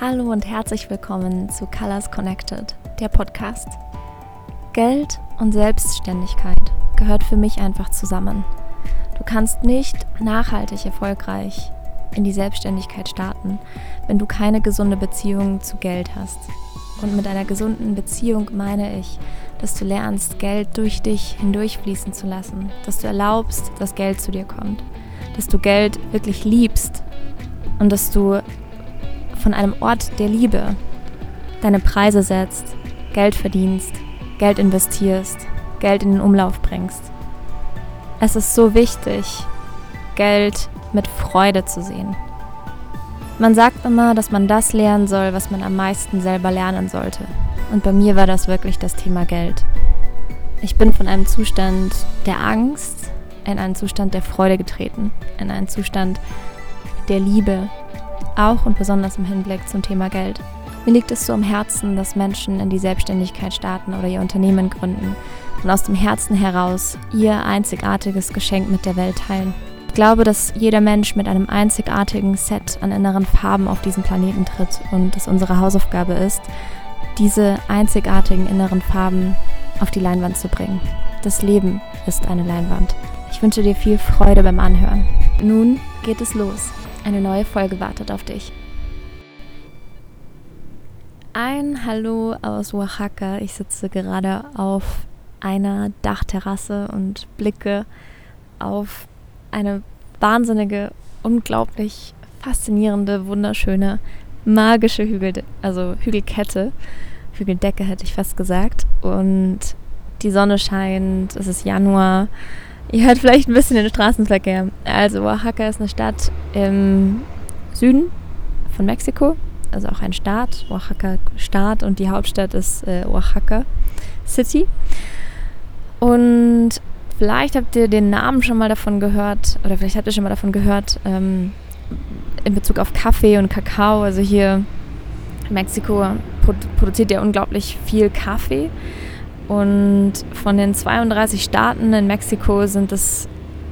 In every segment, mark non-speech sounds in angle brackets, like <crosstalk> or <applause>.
Hallo und herzlich willkommen zu Colors Connected, der Podcast. Geld und Selbstständigkeit gehört für mich einfach zusammen. Du kannst nicht nachhaltig erfolgreich in die Selbstständigkeit starten, wenn du keine gesunde Beziehung zu Geld hast. Und mit einer gesunden Beziehung meine ich, dass du lernst, Geld durch dich hindurchfließen zu lassen, dass du erlaubst, dass Geld zu dir kommt, dass du Geld wirklich liebst und dass du von einem Ort der Liebe deine Preise setzt, Geld verdienst, Geld investierst, Geld in den Umlauf bringst. Es ist so wichtig, Geld mit Freude zu sehen. Man sagt immer, dass man das lernen soll, was man am meisten selber lernen sollte. Und bei mir war das wirklich das Thema Geld. Ich bin von einem Zustand der Angst in einen Zustand der Freude getreten, in einen Zustand der Liebe, auch und besonders im Hinblick zum Thema Geld. Mir liegt es so am Herzen, dass Menschen in die Selbstständigkeit starten oder ihr Unternehmen gründen und aus dem Herzen heraus ihr einzigartiges Geschenk mit der Welt teilen. Ich glaube, dass jeder Mensch mit einem einzigartigen Set an inneren Farben auf diesen Planeten tritt und es unsere Hausaufgabe ist, diese einzigartigen inneren Farben auf die Leinwand zu bringen. Das Leben ist eine Leinwand. Ich wünsche dir viel Freude beim Anhören. Nun geht es los. Eine neue Folge wartet auf dich. Ein Hallo aus Oaxaca. Ich sitze gerade auf einer Dachterrasse und blicke auf eine wahnsinnige, unglaublich faszinierende, wunderschöne, magische Hügel, also Hügelkette. Hügeldecke hätte ich fast gesagt. Und die Sonne scheint, es ist Januar. Ihr hört vielleicht ein bisschen den Straßenverkehr. Also Oaxaca ist eine Stadt im Süden von Mexiko, also auch ein Staat, Oaxaca Staat und die Hauptstadt ist äh, Oaxaca City. Und vielleicht habt ihr den Namen schon mal davon gehört, oder vielleicht habt ihr schon mal davon gehört, ähm, in Bezug auf Kaffee und Kakao. Also hier in Mexiko produziert ja unglaublich viel Kaffee. Und von den 32 Staaten in Mexiko sind es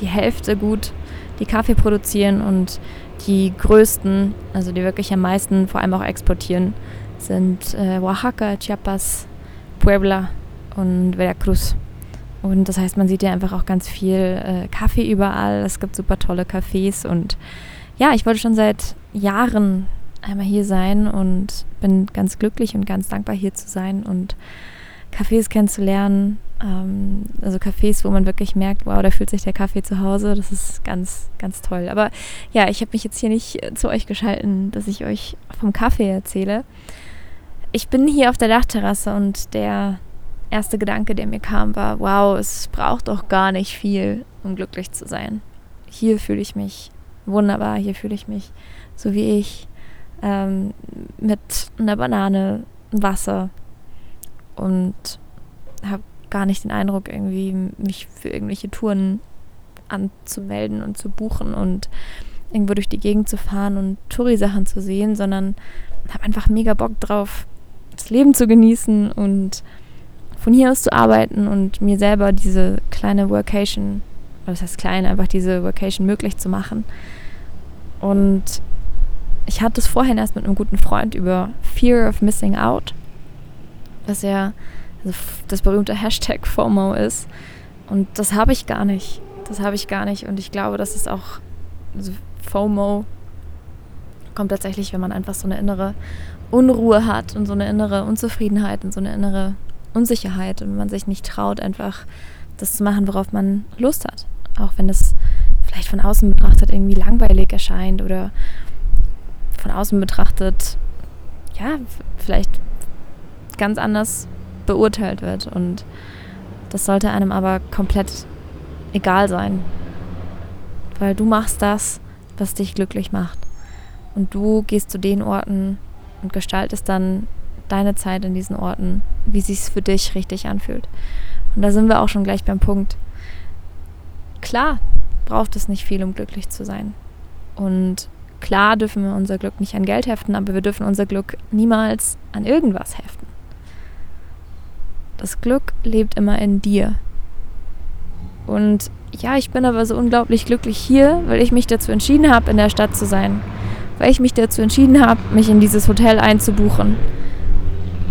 die Hälfte gut, die Kaffee produzieren und die größten, also die wirklich am meisten vor allem auch exportieren, sind äh, Oaxaca, Chiapas, Puebla und Veracruz. Und das heißt, man sieht ja einfach auch ganz viel äh, Kaffee überall. Es gibt super tolle Cafés und ja, ich wollte schon seit Jahren einmal hier sein und bin ganz glücklich und ganz dankbar hier zu sein und Cafés kennenzulernen. Ähm, also Cafés, wo man wirklich merkt, wow, da fühlt sich der Kaffee zu Hause. Das ist ganz, ganz toll. Aber ja, ich habe mich jetzt hier nicht äh, zu euch geschalten, dass ich euch vom Kaffee erzähle. Ich bin hier auf der Dachterrasse und der erste Gedanke, der mir kam, war, wow, es braucht doch gar nicht viel, um glücklich zu sein. Hier fühle ich mich wunderbar, hier fühle ich mich so wie ich, ähm, mit einer Banane, Wasser, und habe gar nicht den Eindruck, irgendwie mich für irgendwelche Touren anzumelden und zu buchen und irgendwo durch die Gegend zu fahren und Touri-Sachen zu sehen, sondern habe einfach mega Bock drauf, das Leben zu genießen und von hier aus zu arbeiten und mir selber diese kleine Workation, was heißt klein, einfach diese Workation möglich zu machen. Und ich hatte es vorhin erst mit einem guten Freund über Fear of Missing Out was ja also das berühmte Hashtag FOMO ist. Und das habe ich gar nicht. Das habe ich gar nicht. Und ich glaube, dass es auch also FOMO kommt tatsächlich, wenn man einfach so eine innere Unruhe hat und so eine innere Unzufriedenheit und so eine innere Unsicherheit und man sich nicht traut, einfach das zu machen, worauf man Lust hat. Auch wenn es vielleicht von außen betrachtet irgendwie langweilig erscheint oder von außen betrachtet, ja, vielleicht ganz anders beurteilt wird. Und das sollte einem aber komplett egal sein. Weil du machst das, was dich glücklich macht. Und du gehst zu den Orten und gestaltest dann deine Zeit in diesen Orten, wie sich für dich richtig anfühlt. Und da sind wir auch schon gleich beim Punkt. Klar braucht es nicht viel, um glücklich zu sein. Und klar dürfen wir unser Glück nicht an Geld heften, aber wir dürfen unser Glück niemals an irgendwas heften. Das Glück lebt immer in dir. Und ja, ich bin aber so unglaublich glücklich hier, weil ich mich dazu entschieden habe, in der Stadt zu sein, weil ich mich dazu entschieden habe, mich in dieses Hotel einzubuchen.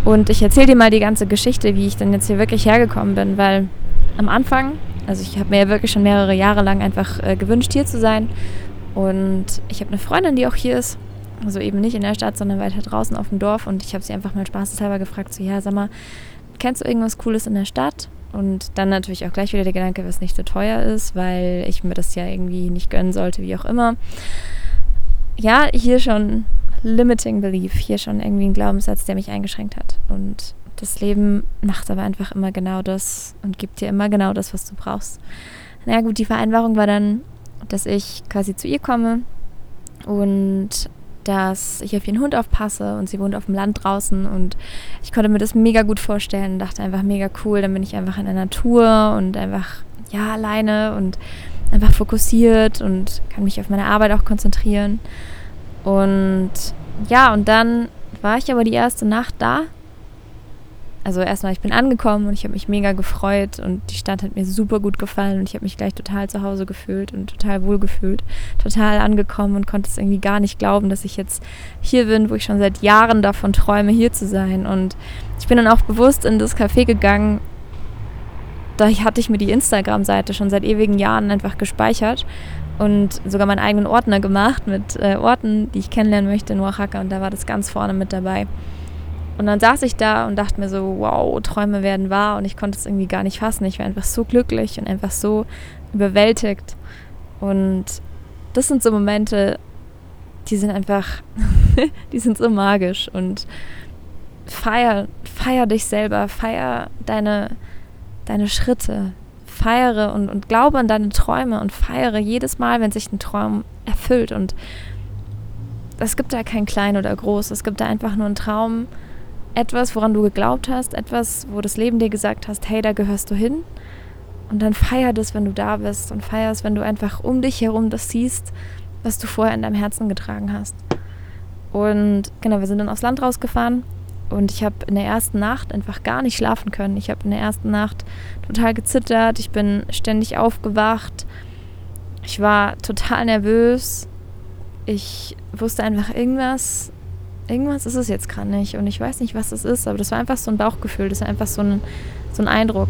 Und ich erzähle dir mal die ganze Geschichte, wie ich dann jetzt hier wirklich hergekommen bin, weil am Anfang, also ich habe mir ja wirklich schon mehrere Jahre lang einfach äh, gewünscht, hier zu sein. Und ich habe eine Freundin, die auch hier ist. Also eben nicht in der Stadt, sondern weiter draußen auf dem Dorf. Und ich habe sie einfach mal spaßeshalber gefragt, so, ja, sag mal, kennst du irgendwas Cooles in der Stadt? Und dann natürlich auch gleich wieder der Gedanke, was nicht so teuer ist, weil ich mir das ja irgendwie nicht gönnen sollte, wie auch immer. Ja, hier schon limiting belief, hier schon irgendwie ein Glaubenssatz, der mich eingeschränkt hat. Und das Leben macht aber einfach immer genau das und gibt dir immer genau das, was du brauchst. Na gut, die Vereinbarung war dann, dass ich quasi zu ihr komme und dass ich auf ihren Hund aufpasse und sie wohnt auf dem Land draußen und ich konnte mir das mega gut vorstellen, dachte einfach mega cool, dann bin ich einfach in der Natur und einfach ja alleine und einfach fokussiert und kann mich auf meine Arbeit auch konzentrieren. Und ja, und dann war ich aber die erste Nacht da also erstmal, ich bin angekommen und ich habe mich mega gefreut und die Stadt hat mir super gut gefallen und ich habe mich gleich total zu Hause gefühlt und total wohl gefühlt, total angekommen und konnte es irgendwie gar nicht glauben, dass ich jetzt hier bin, wo ich schon seit Jahren davon träume, hier zu sein. Und ich bin dann auch bewusst in das Café gegangen, da hatte ich mir die Instagram-Seite schon seit ewigen Jahren einfach gespeichert und sogar meinen eigenen Ordner gemacht mit äh, Orten, die ich kennenlernen möchte in Oaxaca und da war das ganz vorne mit dabei. Und dann saß ich da und dachte mir so, wow, Träume werden wahr und ich konnte es irgendwie gar nicht fassen. Ich war einfach so glücklich und einfach so überwältigt. Und das sind so Momente, die sind einfach, <laughs> die sind so magisch und feier, feier dich selber, feier deine, deine Schritte, feiere und, und glaube an deine Träume und feiere jedes Mal, wenn sich ein Traum erfüllt. Und es gibt da kein klein oder groß, es gibt da einfach nur einen Traum, etwas, woran du geglaubt hast, etwas, wo das Leben dir gesagt hast, hey, da gehörst du hin. Und dann feier das, wenn du da bist und feier es, wenn du einfach um dich herum das siehst, was du vorher in deinem Herzen getragen hast. Und genau, wir sind dann aufs Land rausgefahren und ich habe in der ersten Nacht einfach gar nicht schlafen können. Ich habe in der ersten Nacht total gezittert, ich bin ständig aufgewacht, ich war total nervös, ich wusste einfach irgendwas irgendwas ist es jetzt gerade nicht und ich weiß nicht, was das ist, aber das war einfach so ein Bauchgefühl, das war einfach so ein, so ein Eindruck.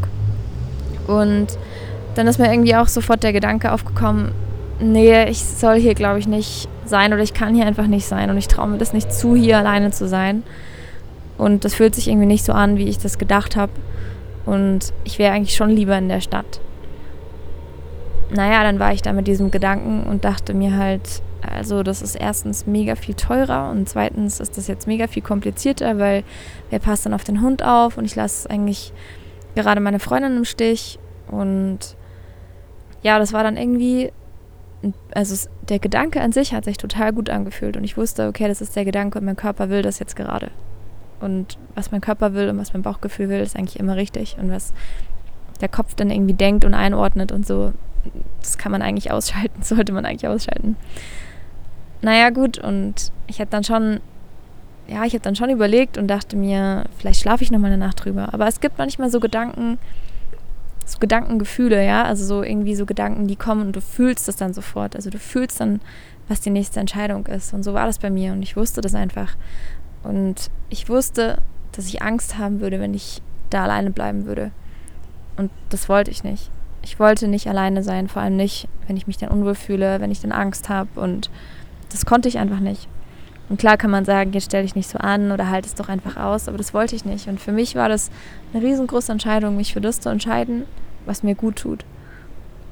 Und dann ist mir irgendwie auch sofort der Gedanke aufgekommen, nee, ich soll hier, glaube ich, nicht sein oder ich kann hier einfach nicht sein und ich traue mir das nicht zu, hier alleine zu sein. Und das fühlt sich irgendwie nicht so an, wie ich das gedacht habe. Und ich wäre eigentlich schon lieber in der Stadt. Naja, dann war ich da mit diesem Gedanken und dachte mir halt, also das ist erstens mega viel teurer und zweitens ist das jetzt mega viel komplizierter, weil wer passt dann auf den Hund auf? Und ich lasse eigentlich gerade meine Freundin im Stich. Und ja, das war dann irgendwie, also der Gedanke an sich hat sich total gut angefühlt. Und ich wusste, okay, das ist der Gedanke und mein Körper will das jetzt gerade. Und was mein Körper will und was mein Bauchgefühl will, ist eigentlich immer richtig. Und was der Kopf dann irgendwie denkt und einordnet und so, das kann man eigentlich ausschalten, <laughs> sollte man eigentlich ausschalten naja, gut, und ich habe dann schon, ja, ich habe dann schon überlegt und dachte mir, vielleicht schlafe ich noch mal eine Nacht drüber. Aber es gibt manchmal so Gedanken, so Gedankengefühle, ja, also so irgendwie so Gedanken, die kommen und du fühlst das dann sofort. Also du fühlst dann, was die nächste Entscheidung ist. Und so war das bei mir und ich wusste das einfach. Und ich wusste, dass ich Angst haben würde, wenn ich da alleine bleiben würde. Und das wollte ich nicht. Ich wollte nicht alleine sein, vor allem nicht, wenn ich mich dann unwohl fühle, wenn ich dann Angst habe und das konnte ich einfach nicht. Und klar kann man sagen, jetzt stell dich nicht so an oder halt es doch einfach aus, aber das wollte ich nicht. Und für mich war das eine riesengroße Entscheidung, mich für das zu entscheiden, was mir gut tut.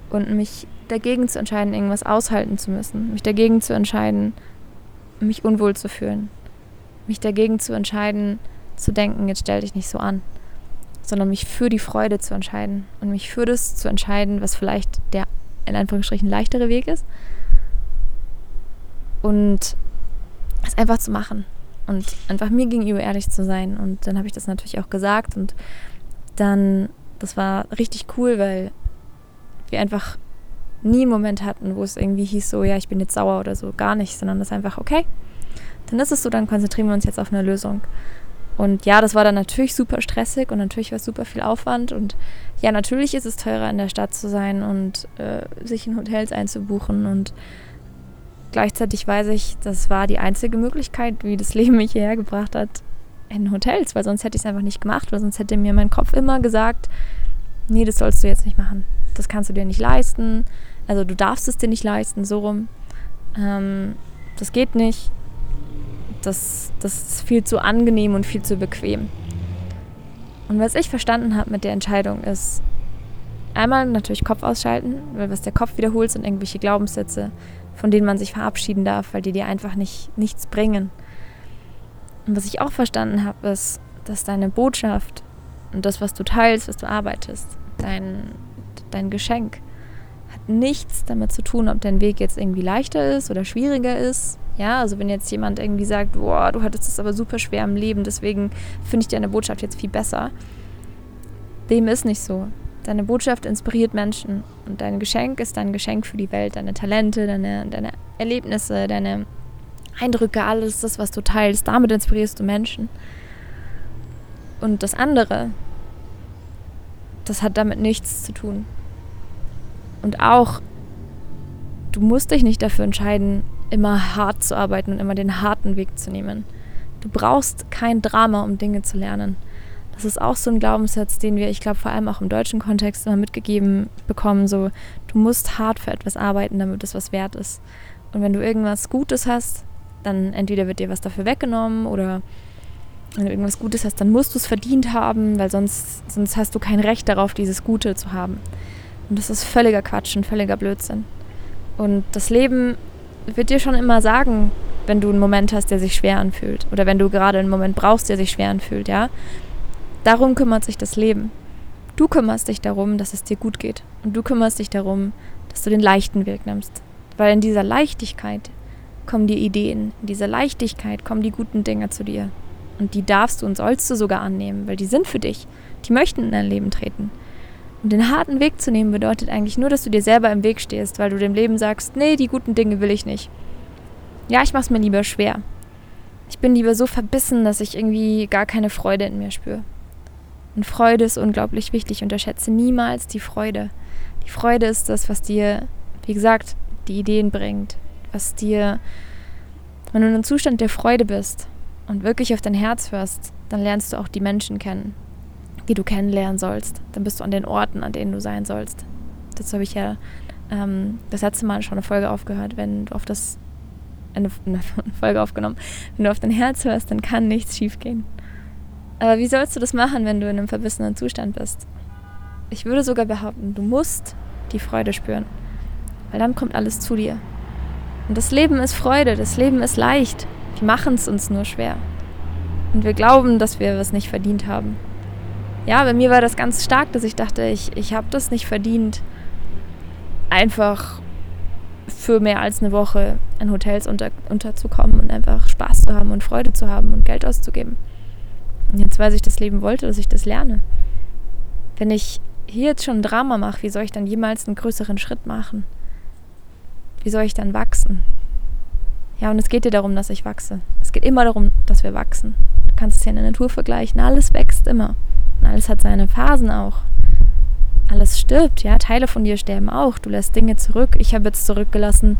Und mich dagegen zu entscheiden, irgendwas aushalten zu müssen. Mich dagegen zu entscheiden, mich unwohl zu fühlen. Mich dagegen zu entscheiden, zu denken, jetzt stell dich nicht so an. Sondern mich für die Freude zu entscheiden. Und mich für das zu entscheiden, was vielleicht der in Anführungsstrichen leichtere Weg ist und es einfach zu machen und einfach mir gegenüber ehrlich zu sein. Und dann habe ich das natürlich auch gesagt und dann, das war richtig cool, weil wir einfach nie einen Moment hatten, wo es irgendwie hieß so, ja, ich bin jetzt sauer oder so, gar nicht, sondern das einfach, okay, dann ist es so, dann konzentrieren wir uns jetzt auf eine Lösung. Und ja, das war dann natürlich super stressig und natürlich war es super viel Aufwand. Und ja, natürlich ist es teurer, in der Stadt zu sein und äh, sich in Hotels einzubuchen und gleichzeitig weiß ich, das war die einzige Möglichkeit, wie das <laughs> Leben mich hierher gebracht hat, in Hotels, weil sonst hätte ich es einfach nicht gemacht, weil sonst hätte mir mein Kopf immer gesagt, nee, das sollst du jetzt nicht machen. Das kannst du dir nicht leisten. Also du darfst es dir nicht leisten, so rum. Ähm, das geht nicht. Das, das ist viel zu angenehm und viel zu bequem. Und was ich verstanden habe mit der Entscheidung ist, einmal natürlich Kopf ausschalten, weil was der Kopf wiederholt sind irgendwelche Glaubenssätze, von denen man sich verabschieden darf, weil die dir einfach nicht, nichts bringen. Und was ich auch verstanden habe, ist, dass deine Botschaft und das, was du teilst, was du arbeitest, dein, dein Geschenk, hat nichts damit zu tun, ob dein Weg jetzt irgendwie leichter ist oder schwieriger ist. Ja, also wenn jetzt jemand irgendwie sagt, boah, du hattest es aber super schwer im Leben, deswegen finde ich deine Botschaft jetzt viel besser. Dem ist nicht so. Deine Botschaft inspiriert Menschen und dein Geschenk ist dein Geschenk für die Welt, deine Talente, deine, deine Erlebnisse, deine Eindrücke, alles das, was du teilst, damit inspirierst du Menschen. Und das andere, das hat damit nichts zu tun. Und auch, du musst dich nicht dafür entscheiden, immer hart zu arbeiten und immer den harten Weg zu nehmen. Du brauchst kein Drama, um Dinge zu lernen. Das ist auch so ein Glaubenssatz, den wir, ich glaube, vor allem auch im deutschen Kontext immer mitgegeben bekommen. So, du musst hart für etwas arbeiten, damit es was wert ist. Und wenn du irgendwas Gutes hast, dann entweder wird dir was dafür weggenommen oder wenn du irgendwas Gutes hast, dann musst du es verdient haben, weil sonst, sonst hast du kein Recht darauf, dieses Gute zu haben. Und das ist völliger Quatsch und völliger Blödsinn. Und das Leben wird dir schon immer sagen, wenn du einen Moment hast, der sich schwer anfühlt. Oder wenn du gerade einen Moment brauchst, der sich schwer anfühlt, ja. Darum kümmert sich das Leben. Du kümmerst dich darum, dass es dir gut geht. Und du kümmerst dich darum, dass du den leichten Weg nimmst. Weil in dieser Leichtigkeit kommen die Ideen. In dieser Leichtigkeit kommen die guten Dinge zu dir. Und die darfst du und sollst du sogar annehmen, weil die sind für dich. Die möchten in dein Leben treten. Und den harten Weg zu nehmen bedeutet eigentlich nur, dass du dir selber im Weg stehst, weil du dem Leben sagst, nee, die guten Dinge will ich nicht. Ja, ich mach's mir lieber schwer. Ich bin lieber so verbissen, dass ich irgendwie gar keine Freude in mir spüre. Und Freude ist unglaublich wichtig. Unterschätze niemals die Freude. Die Freude ist das, was dir, wie gesagt, die Ideen bringt, was dir, wenn du in einem Zustand der Freude bist und wirklich auf dein Herz hörst, dann lernst du auch die Menschen kennen, die du kennenlernen sollst. Dann bist du an den Orten, an denen du sein sollst. Dazu habe ich ja ähm, das letzte Mal schon eine Folge aufgehört, wenn du auf das eine, <laughs> eine Folge aufgenommen. Wenn du auf dein Herz hörst, dann kann nichts schiefgehen. Aber wie sollst du das machen, wenn du in einem verbissenen Zustand bist? Ich würde sogar behaupten, du musst die Freude spüren, weil dann kommt alles zu dir. Und das Leben ist Freude, das Leben ist leicht. Die machen es uns nur schwer. Und wir glauben, dass wir was nicht verdient haben. Ja, bei mir war das ganz stark, dass ich dachte, ich, ich habe das nicht verdient, einfach für mehr als eine Woche in Hotels unter, unterzukommen und einfach Spaß zu haben und Freude zu haben und Geld auszugeben. Und jetzt weiß ich, das Leben wollte, dass ich das lerne. Wenn ich hier jetzt schon ein Drama mache, wie soll ich dann jemals einen größeren Schritt machen? wie soll ich dann wachsen? Ja, und es geht dir darum, dass ich wachse. Es geht immer darum, dass wir wachsen. Du kannst es ja in der Natur vergleichen. Alles wächst immer. Und alles hat seine Phasen auch. Alles stirbt, ja. Teile von dir sterben auch. Du lässt Dinge zurück. Ich habe jetzt zurückgelassen,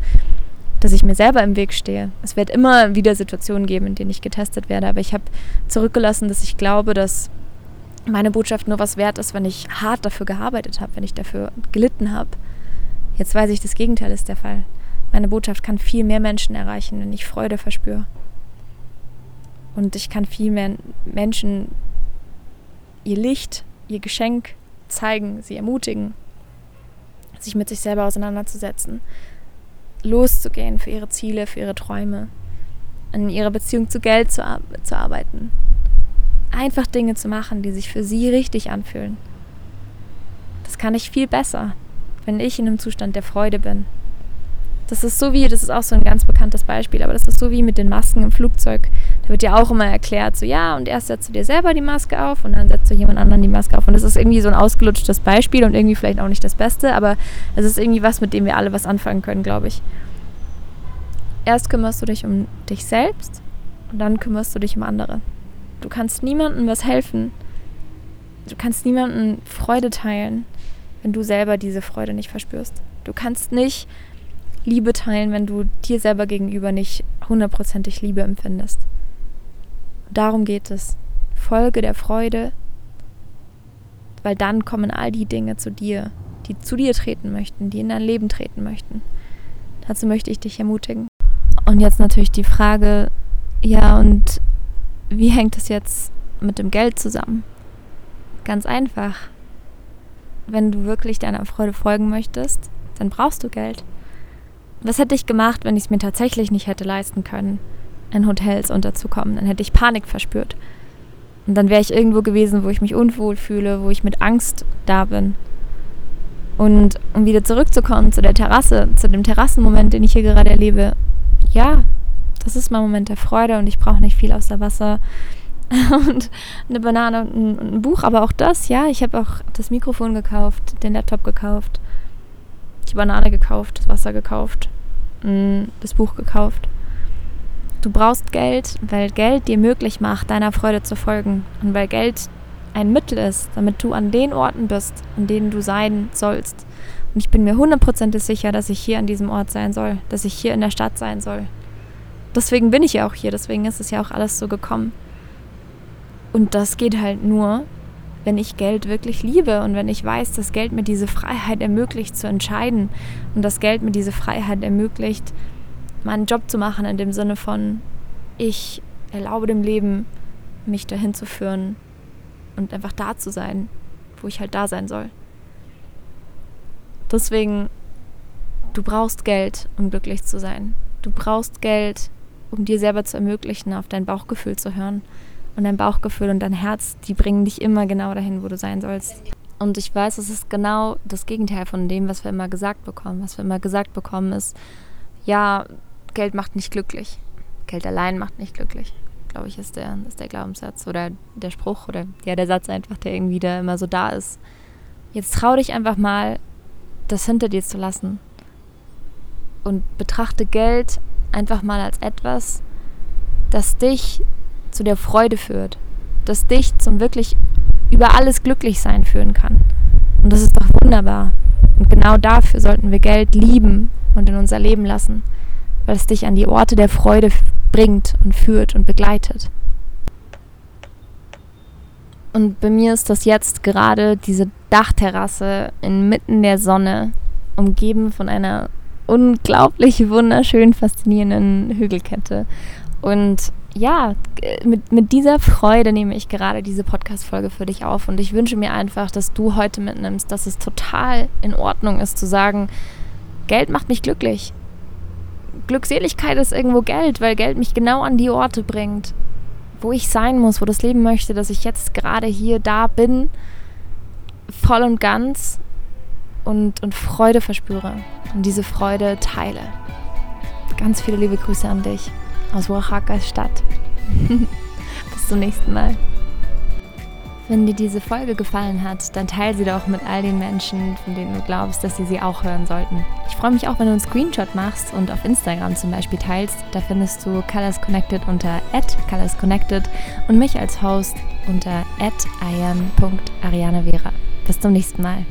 dass ich mir selber im Weg stehe. Es wird immer wieder Situationen geben, in denen ich getestet werde. Aber ich habe zurückgelassen, dass ich glaube, dass meine Botschaft nur was wert ist, wenn ich hart dafür gearbeitet habe, wenn ich dafür gelitten habe. Jetzt weiß ich, das Gegenteil ist der Fall. Meine Botschaft kann viel mehr Menschen erreichen, wenn ich Freude verspüre. Und ich kann viel mehr Menschen ihr Licht, ihr Geschenk zeigen, sie ermutigen, sich mit sich selber auseinanderzusetzen, loszugehen für ihre Ziele, für ihre Träume, an ihrer Beziehung zu Geld zu, ar zu arbeiten. Einfach Dinge zu machen, die sich für sie richtig anfühlen. Das kann ich viel besser, wenn ich in einem Zustand der Freude bin. Das ist so wie, das ist auch so ein ganz bekanntes Beispiel, aber das ist so wie mit den Masken im Flugzeug. Wird ja auch immer erklärt, so ja, und erst setzt du dir selber die Maske auf und dann setzt du jemand anderen die Maske auf. Und das ist irgendwie so ein ausgelutschtes Beispiel und irgendwie vielleicht auch nicht das Beste, aber es ist irgendwie was, mit dem wir alle was anfangen können, glaube ich. Erst kümmerst du dich um dich selbst und dann kümmerst du dich um andere. Du kannst niemandem was helfen. Du kannst niemandem Freude teilen wenn du selber diese Freude nicht verspürst. Du kannst nicht Liebe teilen, wenn du dir selber gegenüber nicht hundertprozentig Liebe empfindest. Darum geht es. Folge der Freude, weil dann kommen all die Dinge zu dir, die zu dir treten möchten, die in dein Leben treten möchten. Dazu möchte ich dich ermutigen. Und jetzt natürlich die Frage, ja, und wie hängt es jetzt mit dem Geld zusammen? Ganz einfach. Wenn du wirklich deiner Freude folgen möchtest, dann brauchst du Geld. Was hätte ich gemacht, wenn ich es mir tatsächlich nicht hätte leisten können, in Hotels unterzukommen? Dann hätte ich Panik verspürt. Und dann wäre ich irgendwo gewesen, wo ich mich unwohl fühle, wo ich mit Angst da bin. Und um wieder zurückzukommen zu der Terrasse, zu dem Terrassenmoment, den ich hier gerade erlebe, ja, das ist mein Moment der Freude und ich brauche nicht viel außer Wasser <laughs> und eine Banane und ein, und ein Buch, aber auch das, ja, ich habe auch das Mikrofon gekauft, den Laptop gekauft, die Banane gekauft, das Wasser gekauft, mm, das Buch gekauft. Du brauchst Geld, weil Geld dir möglich macht, deiner Freude zu folgen und weil Geld ein Mittel ist, damit du an den Orten bist, an denen du sein sollst. Und ich bin mir hundertprozentig sicher, dass ich hier an diesem Ort sein soll, dass ich hier in der Stadt sein soll. Deswegen bin ich ja auch hier, deswegen ist es ja auch alles so gekommen. Und das geht halt nur, wenn ich Geld wirklich liebe und wenn ich weiß, dass Geld mir diese Freiheit ermöglicht zu entscheiden und dass Geld mir diese Freiheit ermöglicht, meinen Job zu machen in dem Sinne von, ich erlaube dem Leben, mich dahin zu führen, und einfach da zu sein, wo ich halt da sein soll. Deswegen, du brauchst Geld, um glücklich zu sein. Du brauchst Geld, um dir selber zu ermöglichen, auf dein Bauchgefühl zu hören. Und dein Bauchgefühl und dein Herz, die bringen dich immer genau dahin, wo du sein sollst. Und ich weiß, es ist genau das Gegenteil von dem, was wir immer gesagt bekommen. Was wir immer gesagt bekommen ist, ja, Geld macht nicht glücklich. Geld allein macht nicht glücklich glaube ich, ist der, ist der Glaubenssatz oder der Spruch oder ja, der Satz einfach, der irgendwie da immer so da ist. Jetzt trau dich einfach mal, das hinter dir zu lassen. Und betrachte Geld einfach mal als etwas, das dich zu der Freude führt. Das dich zum wirklich über alles glücklich sein führen kann. Und das ist doch wunderbar. Und genau dafür sollten wir Geld lieben und in unser Leben lassen, weil es dich an die Orte der Freude bringt und führt und begleitet. Und bei mir ist das jetzt gerade diese Dachterrasse inmitten der Sonne, umgeben von einer unglaublich wunderschön faszinierenden Hügelkette. Und ja, mit, mit dieser Freude nehme ich gerade diese Podcast-Folge für dich auf. Und ich wünsche mir einfach, dass du heute mitnimmst, dass es total in Ordnung ist zu sagen, Geld macht mich glücklich. Glückseligkeit ist irgendwo Geld, weil Geld mich genau an die Orte bringt, wo ich sein muss, wo das Leben möchte, dass ich jetzt gerade hier da bin, voll und ganz und, und Freude verspüre und diese Freude teile. Ganz viele liebe Grüße an dich aus Oaxaca Stadt. <laughs> Bis zum nächsten Mal. Wenn dir diese Folge gefallen hat, dann teile sie doch mit all den Menschen, von denen du glaubst, dass sie sie auch hören sollten. Ich freue mich auch, wenn du einen Screenshot machst und auf Instagram zum Beispiel teilst. Da findest du Colors Connected unter @colorsconnected und mich als Host unter @iam.arianevera. Bis zum nächsten Mal.